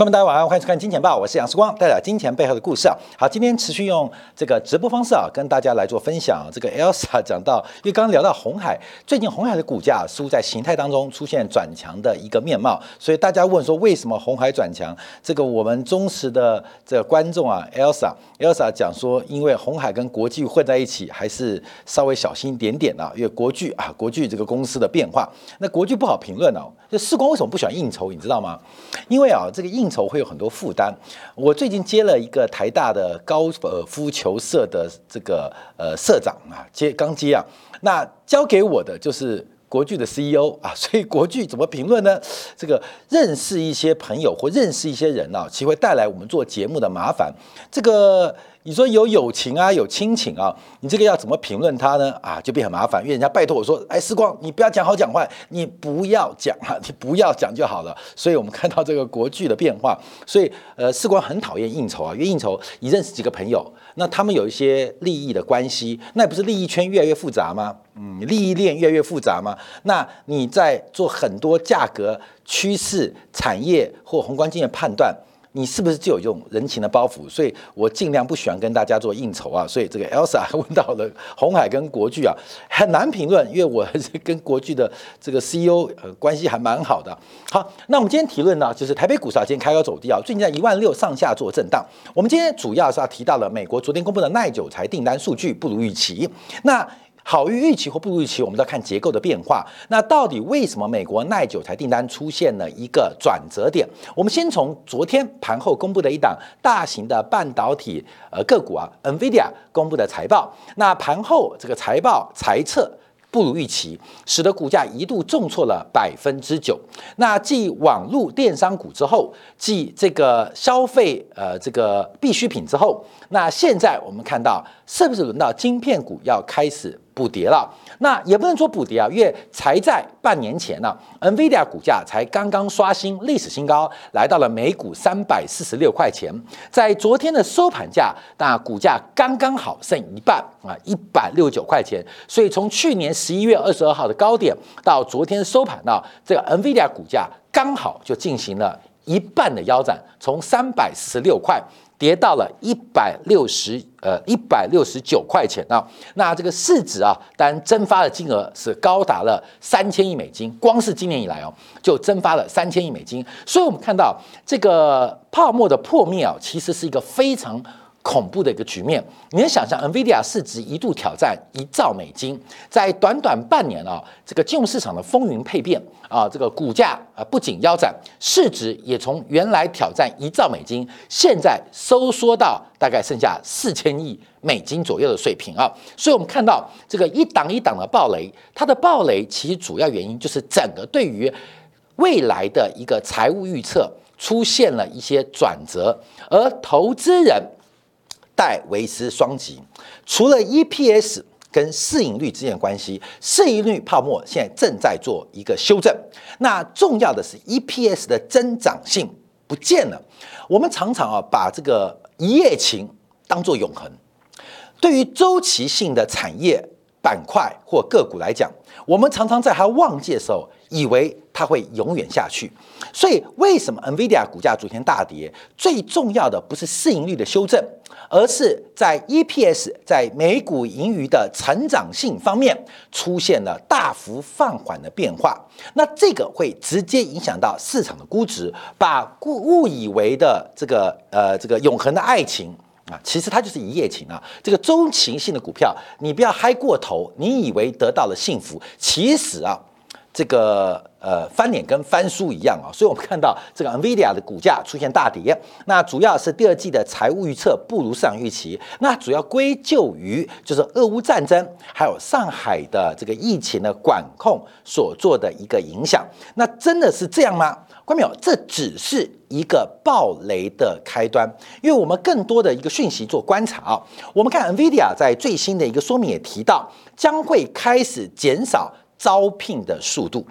观众大家晚上欢迎收看《金钱报》，我是杨世光，带来金钱背后的故事啊。好，今天持续用这个直播方式啊，跟大家来做分享。这个 Elsa 讲到，因为刚刚聊到红海，最近红海的股价似乎在形态当中出现转强的一个面貌，所以大家问说为什么红海转强？这个我们忠实的这个观众啊，Elsa，Elsa 讲说，因为红海跟国际混在一起，还是稍微小心一点点啊，因为国剧啊，国剧这个公司的变化，那国剧不好评论哦。就世光为什么不喜欢应酬，你知道吗？因为啊，这个应酬会有很多负担。我最近接了一个台大的高尔夫球社的这个呃社长啊，接刚接啊，那交给我的就是国剧的 CEO 啊，所以国剧怎么评论呢？这个认识一些朋友或认识一些人啊，其实会带来我们做节目的麻烦。这个。你说有友情啊，有亲情啊，你这个要怎么评论他呢？啊，就变很麻烦，因为人家拜托我说，哎，时光，你不要讲好讲坏，你不要讲啊，你不要讲就好了。所以我们看到这个国剧的变化，所以呃，时光很讨厌应酬啊，因为应酬你认识几个朋友，那他们有一些利益的关系，那不是利益圈越来越复杂吗？嗯，利益链越来越复杂吗？那你在做很多价格趋势、产业或宏观经济判断。你是不是就有这种人情的包袱？所以我尽量不喜欢跟大家做应酬啊。所以这个 Elsa 问到了红海跟国巨啊，很难评论，因为我跟国巨的这个 CEO 呃关系还蛮好的。好，那我们今天提论呢，就是台北股市啊，今天开高走低啊，最近在一万六上下做震荡。我们今天主要是要提到了美国昨天公布的耐久材订单数据不如预期。那好于预期或不如预期，我们都要看结构的变化。那到底为什么美国耐久材订单出现了一个转折点？我们先从昨天盘后公布的一档大型的半导体呃个股啊，NVIDIA 公布的财报。那盘后这个财报财测。不如预期，使得股价一度重挫了百分之九。那继网络电商股之后，继这个消费呃这个必需品之后，那现在我们看到是不是轮到晶片股要开始？补跌了，那也不能说补跌啊，因为才在半年前呢，NVIDIA 股价才刚刚刷新历史新高，来到了每股三百四十六块钱，在昨天的收盘价，那股价刚刚好剩一半啊，一百六十九块钱，所以从去年十一月二十二号的高点到昨天收盘呢，这个 NVIDIA 股价刚好就进行了一半的腰斩，从三百四十六块。跌到了一百六十呃一百六十九块钱啊，那这个市值啊，单蒸发的金额是高达了三千亿美金，光是今年以来哦，就蒸发了三千亿美金，所以我们看到这个泡沫的破灭啊，其实是一个非常。恐怖的一个局面，你能想象，NVIDIA 市值一度挑战一兆美金，在短短半年啊，这个金融市场的风云配变啊，这个股价啊不仅腰斩，市值也从原来挑战一兆美金，现在收缩到大概剩下四千亿美金左右的水平啊。所以，我们看到这个一档一档的暴雷，它的暴雷其实主要原因就是整个对于未来的一个财务预测出现了一些转折，而投资人。戴维斯双极，除了 EPS 跟市盈率之间的关系，市盈率泡沫现在正在做一个修正。那重要的是 EPS 的增长性不见了。我们常常啊把这个一夜情当做永恒。对于周期性的产业板块或个股来讲，我们常常在它旺季的时候，以为它会永远下去。所以，为什么 NVIDIA 股价昨天大跌？最重要的不是市盈率的修正。而是在 EPS 在每股盈余的成长性方面出现了大幅放缓的变化，那这个会直接影响到市场的估值，把误误以为的这个呃这个永恒的爱情啊，其实它就是一夜情啊，这个钟情性的股票，你不要嗨过头，你以为得到了幸福，其实啊。这个呃翻脸跟翻书一样啊，所以我们看到这个 Nvidia 的股价出现大跌，那主要是第二季的财务预测不如市场预期，那主要归咎于就是俄乌战争还有上海的这个疫情的管控所做的一个影响。那真的是这样吗？关没有？这只是一个暴雷的开端，因为我们更多的一个讯息做观察啊，我们看 Nvidia 在最新的一个说明也提到，将会开始减少。招聘的速度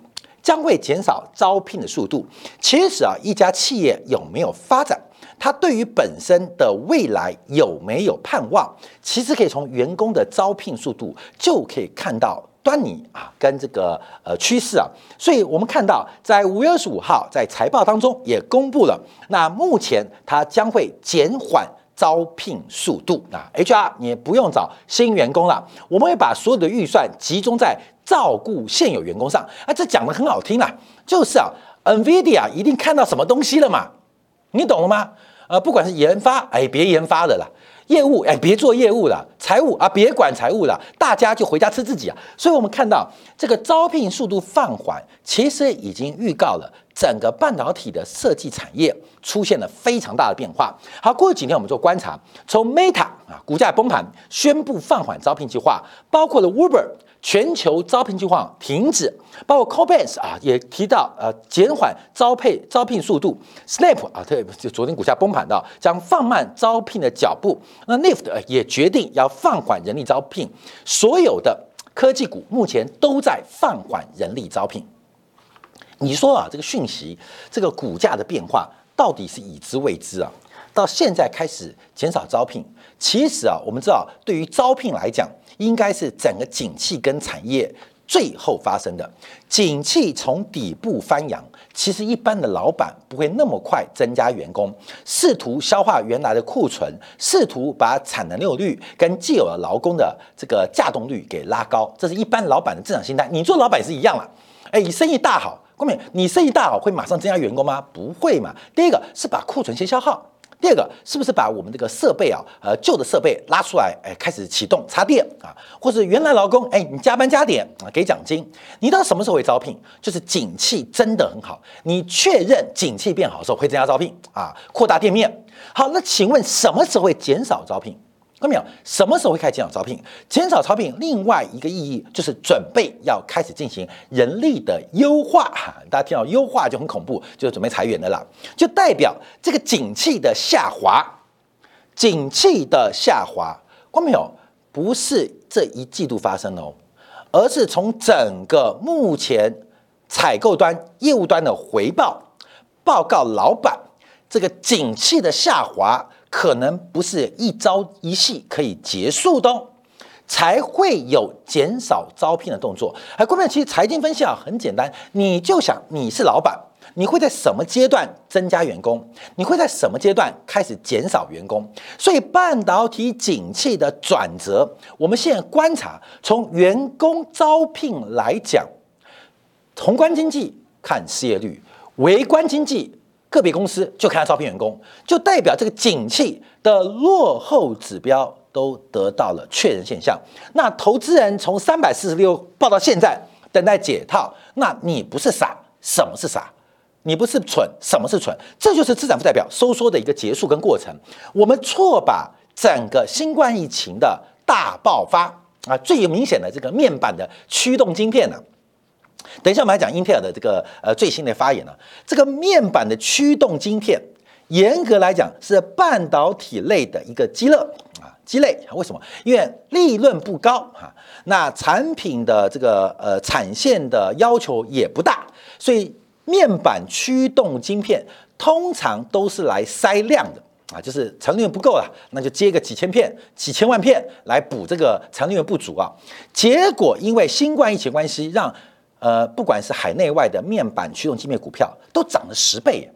将会减少，招聘的速度其实啊，一家企业有没有发展，它对于本身的未来有没有盼望，其实可以从员工的招聘速度就可以看到。端倪啊，跟这个呃趋势啊，所以我们看到在五月二十五号在财报当中也公布了，那目前它将会减缓招聘速度啊，HR 你不用找新员工了，我们会把所有的预算集中在照顾现有员工上啊，这讲的很好听啊，就是啊，NVIDIA 一定看到什么东西了嘛，你懂了吗？呃，不管是研发，哎，别研发的了。业务哎，别做业务了，财务啊，别管财务了，大家就回家吃自己啊。所以，我们看到这个招聘速度放缓，其实已经预告了整个半导体的设计产业出现了非常大的变化。好，过去几天我们做观察，从 Meta 啊股价崩盘，宣布放缓招聘计划，包括了 Uber。全球招聘计划停止，包括 Cobase 啊也提到呃减缓招聘招聘速度，Snap 啊特就昨天股价崩盘的将放慢招聘的脚步，那 Lift 也决定要放缓人力招聘，所有的科技股目前都在放缓人力招聘。你说啊这个讯息这个股价的变化到底是已知未知啊？到现在开始减少招聘，其实啊我们知道对于招聘来讲。应该是整个景气跟产业最后发生的景气从底部翻扬，其实一般的老板不会那么快增加员工，试图消化原来的库存，试图把产能利用率跟既有的劳工的这个稼动率给拉高，这是一般老板的正常心态。你做老板也是一样了，哎，你生意大好，后面你生意大好会马上增加员工吗？不会嘛。第一个是把库存先消耗。第二个是不是把我们这个设备啊，呃，旧的设备拉出来，哎，开始启动插电啊，或是原来劳工，哎，你加班加点啊，给奖金。你到什么时候会招聘？就是景气真的很好，你确认景气变好的时候会增加招聘啊，扩大店面。好，那请问什么时候会减少招聘？看到没有？什么时候会开始减少招聘？减少招聘，另外一个意义就是准备要开始进行人力的优化。哈，大家听到优化就很恐怖，就是准备裁员的啦，就代表这个景气的下滑，景气的下滑，看到没有？不是这一季度发生哦，而是从整个目前采购端、业务端的回报报告，老板这个景气的下滑。可能不是一朝一夕可以结束的，才会有减少招聘的动作。而关键其实财经分析啊很简单，你就想你是老板，你会在什么阶段增加员工？你会在什么阶段开始减少员工？所以半导体景气的转折，我们现在观察，从员工招聘来讲，宏观经济看失业率，微观经济。个别公司就看他招聘员工，就代表这个景气的落后指标都得到了确认现象。那投资人从三百四十六报到现在，等待解套。那你不是傻，什么是傻？你不是蠢，什么是蠢？这就是资产负债表收缩的一个结束跟过程。我们错把整个新冠疫情的大爆发啊，最明显的这个面板的驱动晶片呢。等一下，我们来讲英特尔的这个呃最新的发言呢。这个面板的驱动晶片，严格来讲是半导体类的一个鸡肋啊，鸡肋。为什么？因为利润不高哈，那产品的这个呃产线的要求也不大，所以面板驱动晶片通常都是来塞量的啊，就是产能不够了，那就接个几千片、几千万片来补这个产能不足啊。结果因为新冠疫情关系，让呃，不管是海内外的面板驱动晶片股票，都涨了十倍，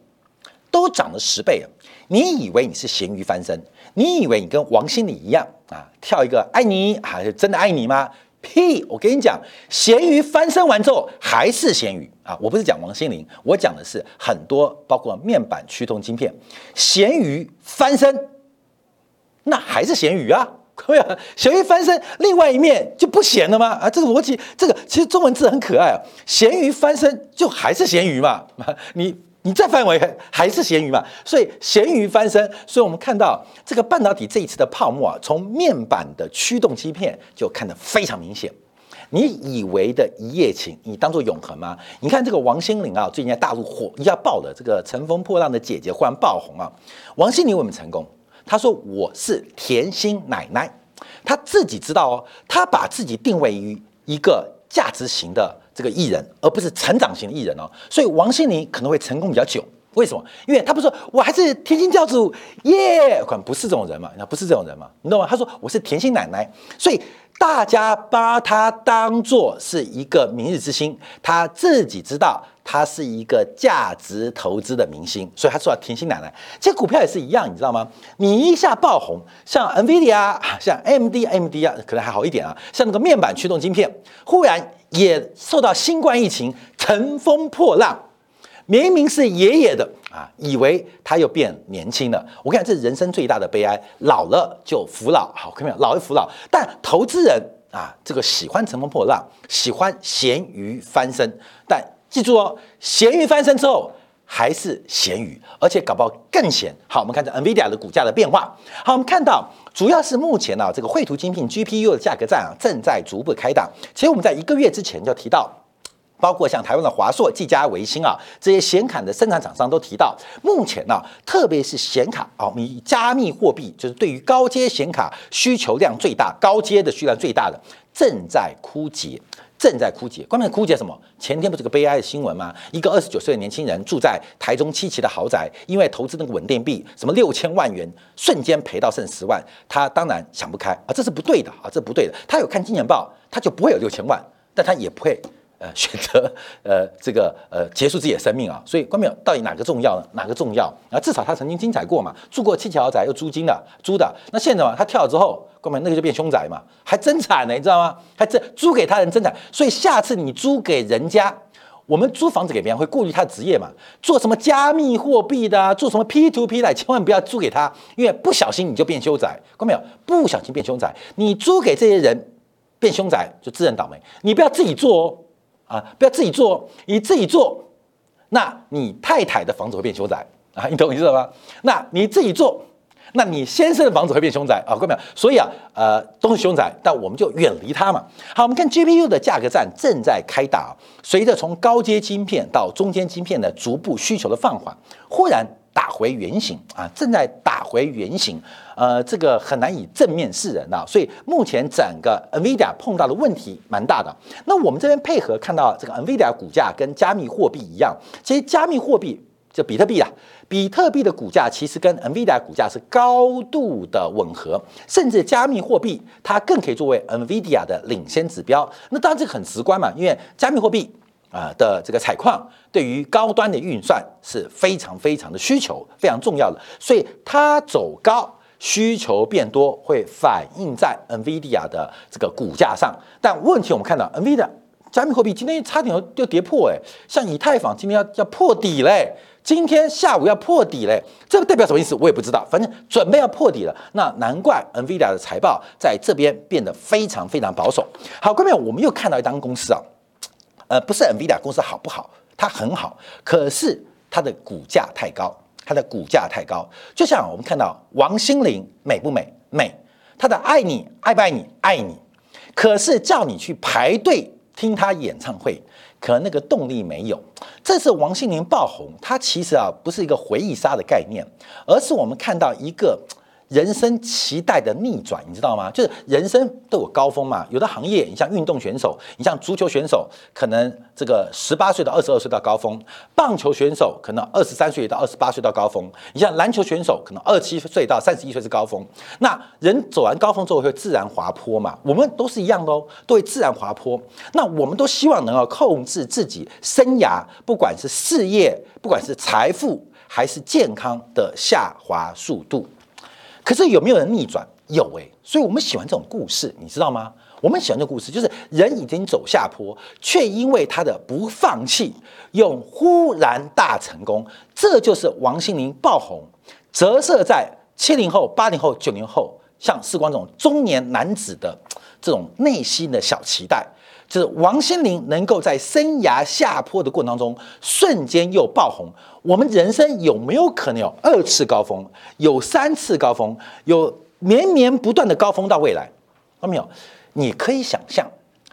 都涨了十倍你以为你是咸鱼翻身？你以为你跟王心凌一样啊，跳一个爱你还是真的爱你吗？屁！我跟你讲，咸鱼翻身完之后还是咸鱼啊！我不是讲王心凌，我讲的是很多包括面板驱动晶片，咸鱼翻身，那还是咸鱼啊！对啊，咸鱼翻身，另外一面就不咸了吗？啊，这个逻辑，这个其实中文字很可爱啊。咸鱼翻身就还是咸鱼嘛，你你再翻为还是咸鱼嘛。所以咸鱼翻身，所以我们看到这个半导体这一次的泡沫啊，从面板的驱动芯片就看得非常明显。你以为的一夜情，你当做永恒吗？你看这个王心凌啊，最近在大陆火一下爆了，这个乘风破浪的姐姐忽然爆红啊。王心凌为什么成功？他说：“我是甜心奶奶，他自己知道哦。他把自己定位于一个价值型的这个艺人，而不是成长型的艺人哦。所以王心凌可能会成功比较久。为什么？因为他不说我还是甜心教主耶，可能不是这种人嘛，那不是这种人嘛，你懂吗？他说我是甜心奶奶，所以大家把它当做是一个明日之星，他自己知道他是一个价值投资的明星，所以他说要甜心奶奶。这股票也是一样，你知道吗？你一下爆红，像 NVIDIA、像 MDMD 啊，可能还好一点啊。像那个面板驱动晶片，忽然也受到新冠疫情乘风破浪。明明是爷爷的啊，以为他又变年轻了。我看这是人生最大的悲哀，老了就服老。好，看到没有？老就服老。但投资人啊，这个喜欢乘风破浪，喜欢咸鱼翻身。但记住哦，咸鱼翻身之后还是咸鱼，而且搞不好更咸。好，我们看这 NVIDIA 的股价的变化。好，我们看到主要是目前呢，这个绘图晶片 GPU 的价格战啊，正在逐步开打。其实我们在一个月之前就提到。包括像台湾的华硕、技嘉、维新啊，这些显卡的生产厂商都提到，目前呢，特别是显卡啊，以加密货币就是对于高阶显卡需求量最大、高阶的需求量最大的，正在枯竭，正在枯竭。关键枯竭什么？前天不是个悲哀的新闻吗？一个二十九岁的年轻人住在台中七期的豪宅，因为投资那个稳定币，什么六千万元，瞬间赔到剩十万，他当然想不开啊，这是不对的啊，这不对的。他有看金钱报，他就不会有六千万，但他也不会。呃，选择呃这个呃结束自己的生命啊，所以关淼到底哪个重要呢？哪个重要啊？至少他曾经精彩过嘛，住过七桥宅又租金的租的，那现在嘛，他跳了之后，关淼那个就变凶宅嘛，还真惨呢，你知道吗？还真租给他人真惨，所以下次你租给人家，我们租房子给别人会顾虑他的职业嘛，做什么加密货币的，做什么 P to P 的，千万不要租给他，因为不小心你就变凶宅，关淼不小心变凶宅，你租给这些人变凶宅就自认倒霉，你不要自己做哦。啊，不要自己做，你自己做，那你太太的房子会变凶宅啊，你懂我意思了吗？那你自己做，那你先生的房子会变凶宅啊，各位没有？所以啊，呃，都是凶宅，但我们就远离它嘛。好，我们看 GPU 的价格战正在开打，随着从高阶晶片到中间晶片的逐步需求的放缓，忽然。打回原形啊，正在打回原形，呃，这个很难以正面示人啊，所以目前整个 Nvidia 碰到的问题蛮大的。那我们这边配合看到这个 Nvidia 股价跟加密货币一样，其实加密货币就比特币啊，比特币的股价其实跟 Nvidia 股价是高度的吻合，甚至加密货币它更可以作为 Nvidia 的领先指标。那当然这个很直观嘛，因为加密货币。啊的这个采矿对于高端的运算是非常非常的需求，非常重要的，所以它走高，需求变多，会反映在 NVIDIA 的这个股价上。但问题我们看到，NVIDIA 加密货币今天差点要跌破，哎，像以太坊今天要要破底嘞，今天下午要破底嘞，这个代表什么意思？我也不知道，反正准备要破底了。那难怪 NVIDIA 的财报在这边变得非常非常保守。好，各位我们又看到一单公司啊。呃，不是 NVIDIA 公司好不好？它很好，可是它的股价太高，它的股价太高。就像我们看到王心凌美不美？美。她的爱你爱不爱你？爱你。可是叫你去排队听她演唱会，可能那个动力没有。这次王心凌爆红，它其实啊不是一个回忆杀的概念，而是我们看到一个。人生期待的逆转，你知道吗？就是人生都有高峰嘛。有的行业，你像运动选手，你像足球选手，可能这个十八岁到二十二岁到高峰；棒球选手可能二十三岁到二十八岁到高峰；你像篮球选手，可能二七岁到三十一岁是高峰。那人走完高峰之后会自然滑坡嘛？我们都是一样的哦，都会自然滑坡。那我们都希望能够控制自己生涯，不管是事业，不管是财富，还是健康的下滑速度。可是有没有人逆转？有诶，所以我们喜欢这种故事，你知道吗？我们喜欢这故事，就是人已经走下坡，却因为他的不放弃，用忽然大成功。这就是王心凌爆红，折射在七零后、八零后、九零后，像世光这种中年男子的这种内心的小期待。是王心凌能够在生涯下坡的过程当中，瞬间又爆红。我们人生有没有可能有二次高峰，有三次高峰，有绵绵不断的高峰到未来？看到没有？你可以想象，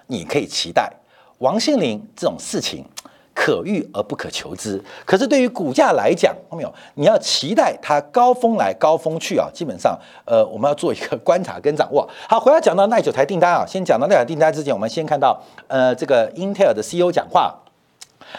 你可以期待王心凌这种事情。可遇而不可求之。可是对于股价来讲，看没有？你要期待它高峰来高峰去啊！基本上，呃，我们要做一个观察跟掌握。好，回到讲到耐久台订单啊，先讲到耐久订单之前，我们先看到呃这个英特尔的 CEO 讲话。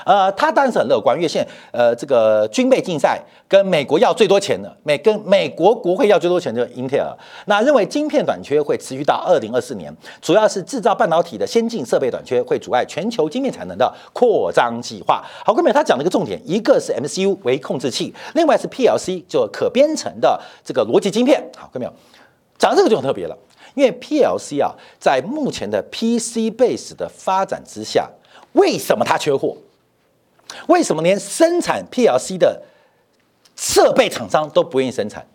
呃，他当然是很乐观，因为现呃这个军备竞赛跟美国要最多钱的，美跟美国国会要最多钱就是英特尔。那认为晶片短缺会持续到二零二四年，主要是制造半导体的先进设备短缺会阻碍全球晶片产能的扩张计划。好，各位，他讲了一个重点，一个是 MCU 为控制器，另外是 PLC 就可编程的这个逻辑晶片。好，各位，讲这个就很特别了，因为 PLC 啊，在目前的 PC base 的发展之下，为什么它缺货？为什么连生产 PLC 的设备厂商都不愿意生产？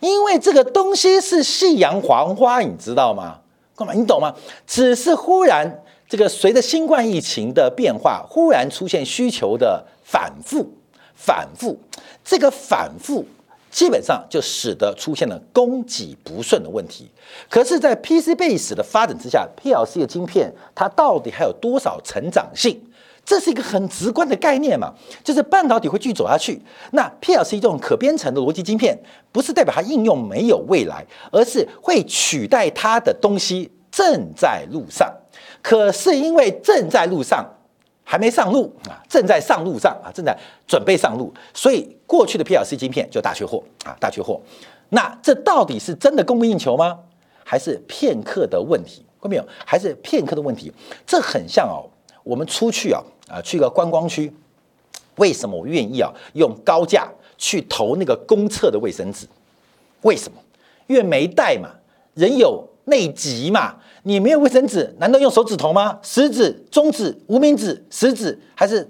因为这个东西是夕阳黄花，你知道吗？干嘛？你懂吗？只是忽然这个随着新冠疫情的变化，忽然出现需求的反复，反复，这个反复基本上就使得出现了供给不顺的问题。可是，在 PC base 的发展之下，PLC 的晶片它到底还有多少成长性？这是一个很直观的概念嘛，就是半导体会继续走下去。那 PLC 这种可编程的逻辑晶片，不是代表它应用没有未来，而是会取代它的东西正在路上。可是因为正在路上，还没上路啊，正在上路上啊，正在准备上路，所以过去的 PLC 晶片就大缺货啊，大缺货。那这到底是真的供不应求吗？还是片刻的问题？看到没有？还是片刻的问题？这很像哦，我们出去啊。啊，去个观光区，为什么我愿意啊用高价去投那个公厕的卫生纸？为什么？因为没带嘛，人有内急嘛，你没有卫生纸，难道用手指头吗？食指、中指、无名指、食指还是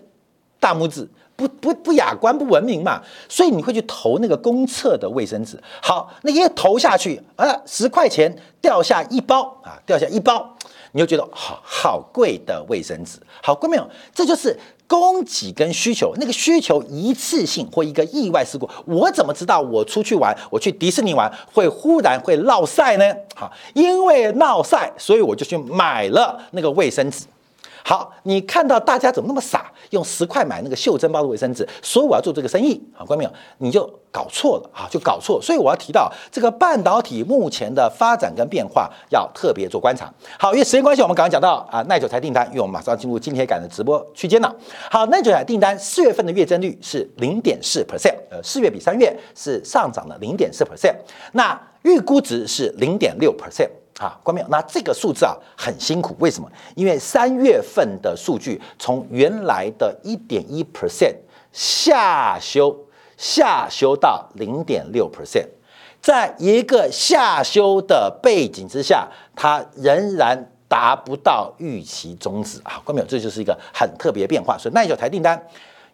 大拇指？不不不雅观不文明嘛，所以你会去投那个公厕的卫生纸。好，那一投下去啊，十块钱掉下一包啊，掉下一包。你就觉得好好贵的卫生纸，好贵没有？这就是供给跟需求，那个需求一次性或一个意外事故，我怎么知道我出去玩，我去迪士尼玩会忽然会落晒呢？好，因为落晒，所以我就去买了那个卫生纸。好，你看到大家怎么那么傻，用十块买那个袖珍包的卫生纸，所以我要做这个生意啊，关没有？你就搞错了啊，就搞错。所以我要提到这个半导体目前的发展跟变化，要特别做观察。好，因为时间关系，我们刚刚讲到啊，耐久材订单，因为我们马上进入今天赶的直播区间了。好，耐久材订单四月份的月增率是零点四 percent，呃，四月比三月是上涨了零点四 percent，那预估值是零点六 percent。啊，关没有？那这个数字啊很辛苦，为什么？因为三月份的数据从原来的一点一 percent 下修，下修到零点六 percent，在一个下修的背景之下，它仍然达不到预期终止啊，关没有？这就是一个很特别变化，所以耐久台订单。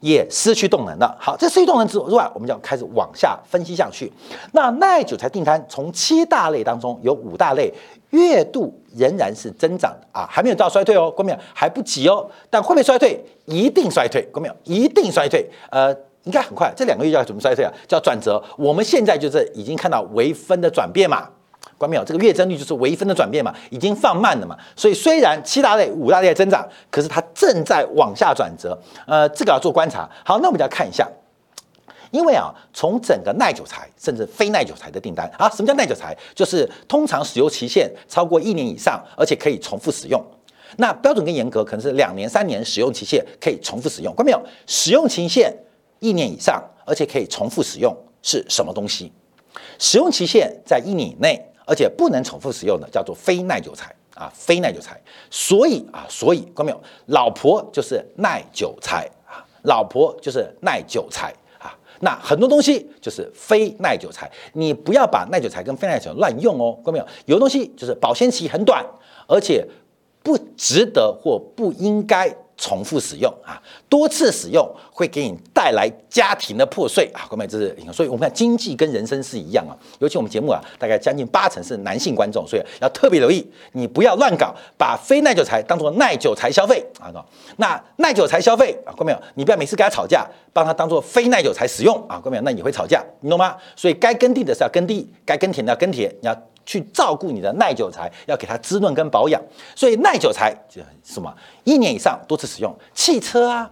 也失去动能了。好，这失去动能之外，我们就要开始往下分析下去。那耐久材订单从七大类当中有五大类月度仍然是增长的啊，还没有到衰退哦，关没有？还不急哦。但会不会衰退？一定衰退，关没有？一定衰退。呃，应该很快，这两个月要怎么衰退啊？叫转折。我们现在就是已经看到微分的转变嘛。关没有？这个月增率就是微分的转变嘛，已经放慢了嘛。所以虽然七大类、五大类增长，可是它正在往下转折。呃，这个要做观察。好，那我们就要看一下，因为啊，从整个耐久材甚至非耐久材的订单啊，什么叫耐久材？就是通常使用期限超过一年以上，而且可以重复使用。那标准更严格，可能是两年、三年使用期限可以重复使用。关没有？使用期限一年以上，而且可以重复使用是什么东西？使用期限在一年以内。而且不能重复使用的叫做非耐久材啊，非耐久材。所以啊，所以看到没有，老婆就是耐久材啊，老婆就是耐久材啊。那很多东西就是非耐久材，你不要把耐久材跟非耐久材乱用哦，看到没有？有的东西就是保鲜期很短，而且不值得或不应该。重复使用啊，多次使用会给你带来家庭的破碎啊，各位这是，所以我们看经济跟人生是一样啊，尤其我们节目啊，大概将近八成是男性观众，所以要特别留意，你不要乱搞，把非耐久材当做耐久材消费啊，那耐久材消费啊，各位没有？你不要每次跟他吵架，帮他当做非耐久材使用啊，各位没有？那你会吵架，你懂吗？所以该耕地的是要耕地，该耕田的要耕田，你要。去照顾你的耐久材，要给它滋润跟保养，所以耐久材就什么一年以上多次使用，汽车啊、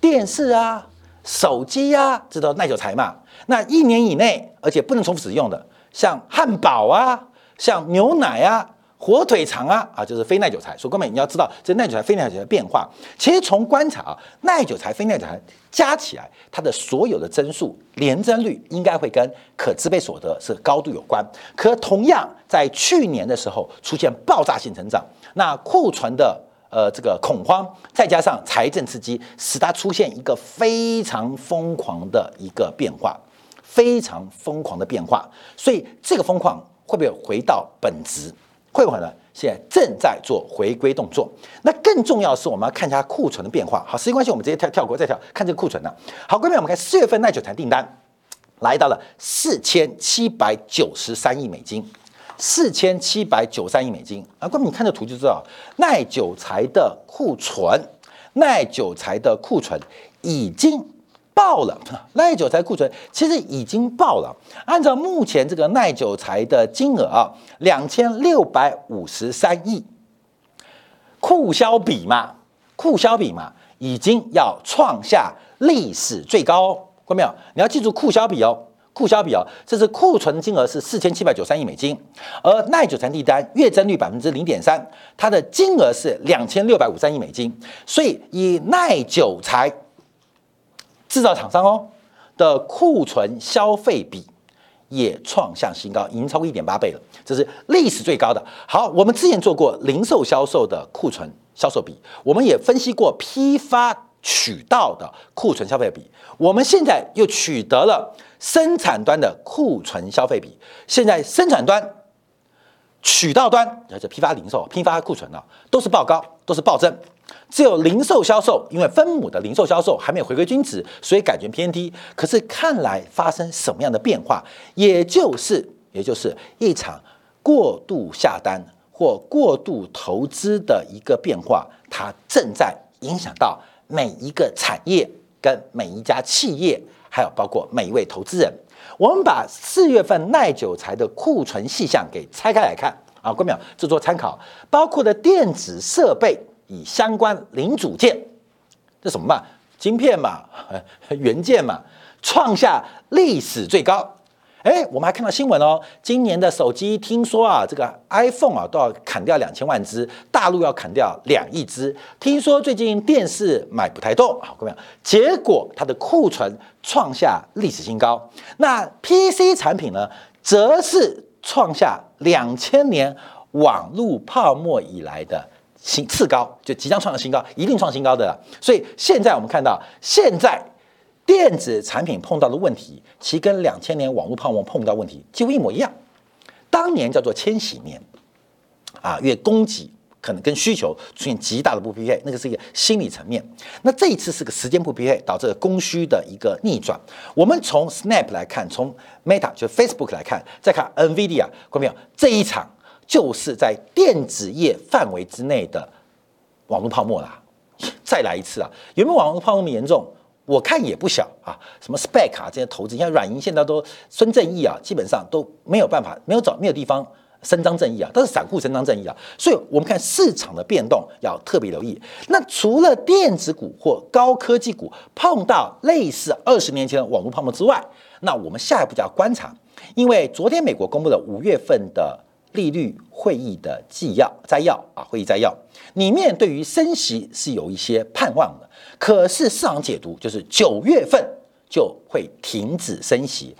电视啊、手机啊，这都耐久材嘛。那一年以内，而且不能重复使用的，像汉堡啊、像牛奶啊，火腿肠啊啊，就是非耐久材。所以各位你要知道这耐久材、非耐久材的变化。其实从观察啊，耐久材、非耐久材加起来，它的所有的增速、年增率应该会跟可支配所得是高度有关。可同样在去年的时候出现爆炸性成长，那库存的。呃，这个恐慌，再加上财政刺激，使它出现一个非常疯狂的一个变化，非常疯狂的变化。所以这个疯狂会不会回到本质？会不会呢？现在正在做回归动作。那更重要的是，我们要看一下库存的变化。好，时间关系，我们直接跳跳过，再跳看这个库存呢。好，各位，我们看四月份耐久材订单来到了四千七百九十三亿美金。四千七百九三亿美金啊！各位，你看这图就知道，耐久材的库存，耐久材的库存已经爆了。耐久材库存其实已经爆了。按照目前这个耐久材的金额啊，两千六百五十三亿，库销比嘛，库销比嘛，已经要创下历史最高。看到没有？你要记住库销比哦。库销比哦，这是库存金额是四千七百九三亿美金，而耐久材订单月增率百分之零点三，它的金额是两千六百五三亿美金，所以以耐久材制造厂商哦的库存消费比也创下新高，已经超过一点八倍了，这是历史最高的。好，我们之前做过零售销售的库存销售比，我们也分析过批发渠道的库存消费比，我们现在又取得了。生产端的库存消费比，现在生产端、渠道端，而且批发零售、批发库存啊，都是爆高，都是暴增。只有零售销售，因为分母的零售销售还没有回归均值，所以感觉偏低。可是看来发生什么样的变化？也就是，也就是一场过度下单或过度投资的一个变化，它正在影响到每一个产业跟每一家企业。还有包括每一位投资人，我们把四月份耐久材的库存细项给拆开来看啊，各位朋友，这做参考，包括的电子设备以相关零组件，这什么嘛？晶片嘛，元件嘛，创下历史最高。哎，我们还看到新闻哦，今年的手机听说啊，这个 iPhone 啊都要砍掉两千万只，大陆要砍掉两亿只。听说最近电视买不太动，好，各位，结果它的库存创下历史新高。那 PC 产品呢，则是创下两千年网络泡沫以来的新次高，就即将创新高，一定创新高的。所以现在我们看到，现在。电子产品碰到的问题，其跟两千年网络泡沫碰到问题几乎一模一样。当年叫做千禧年，啊，因为供给可能跟需求出现极大的不匹配，那个是一个心理层面。那这一次是个时间不匹配，导致了供需的一个逆转。我们从 Snap 来看，从 Meta 就 Facebook 来看，再看 Nvidia，看到没有？这一场就是在电子业范围之内的网络泡沫啦。再来一次啊，有没有网络泡沫那么严重？我看也不小啊，什么 spec 啊这些投资，你看软银现在都孙正义啊，基本上都没有办法，没有找没有地方伸张正义啊，都是散户伸张正义啊，所以我们看市场的变动要特别留意。那除了电子股或高科技股碰到类似二十年前的网络泡沫之外，那我们下一步就要观察，因为昨天美国公布了五月份的利率会议的纪要摘要啊，会议摘要里面对于升息是有一些盼望的。可是市场解读就是九月份就会停止升息，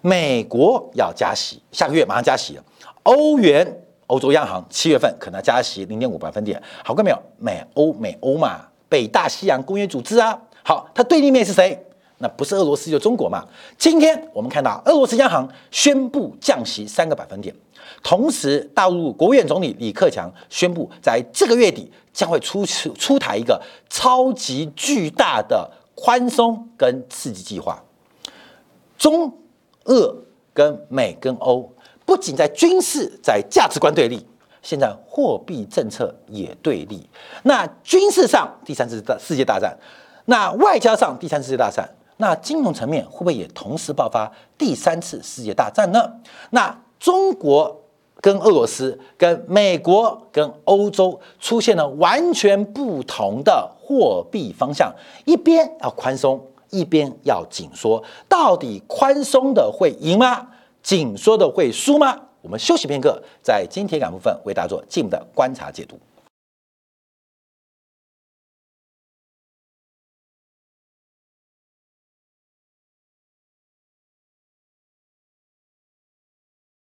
美国要加息，下个月马上加息了。欧元、欧洲央行七月份可能加息零点五百分点。好看没有？美欧美欧嘛，北大西洋公约组织啊。好，它对立面是谁？那不是俄罗斯就中国嘛。今天我们看到俄罗斯央行宣布降息三个百分点。同时，大陆国务院总理李克强宣布，在这个月底将会出出台一个超级巨大的宽松跟刺激计划。中、俄跟美跟欧不仅在军事、在价值观对立，现在货币政策也对立。那军事上第三次大世界大战，那外交上第三次世界大战，那金融层面会不会也同时爆发第三次世界大战呢？那中国。跟俄罗斯、跟美国、跟欧洲出现了完全不同的货币方向，一边要宽松，一边要紧缩，到底宽松的会赢吗？紧缩的会输吗？我们休息片刻，在金铁杆部分为大家做进一步的观察解读。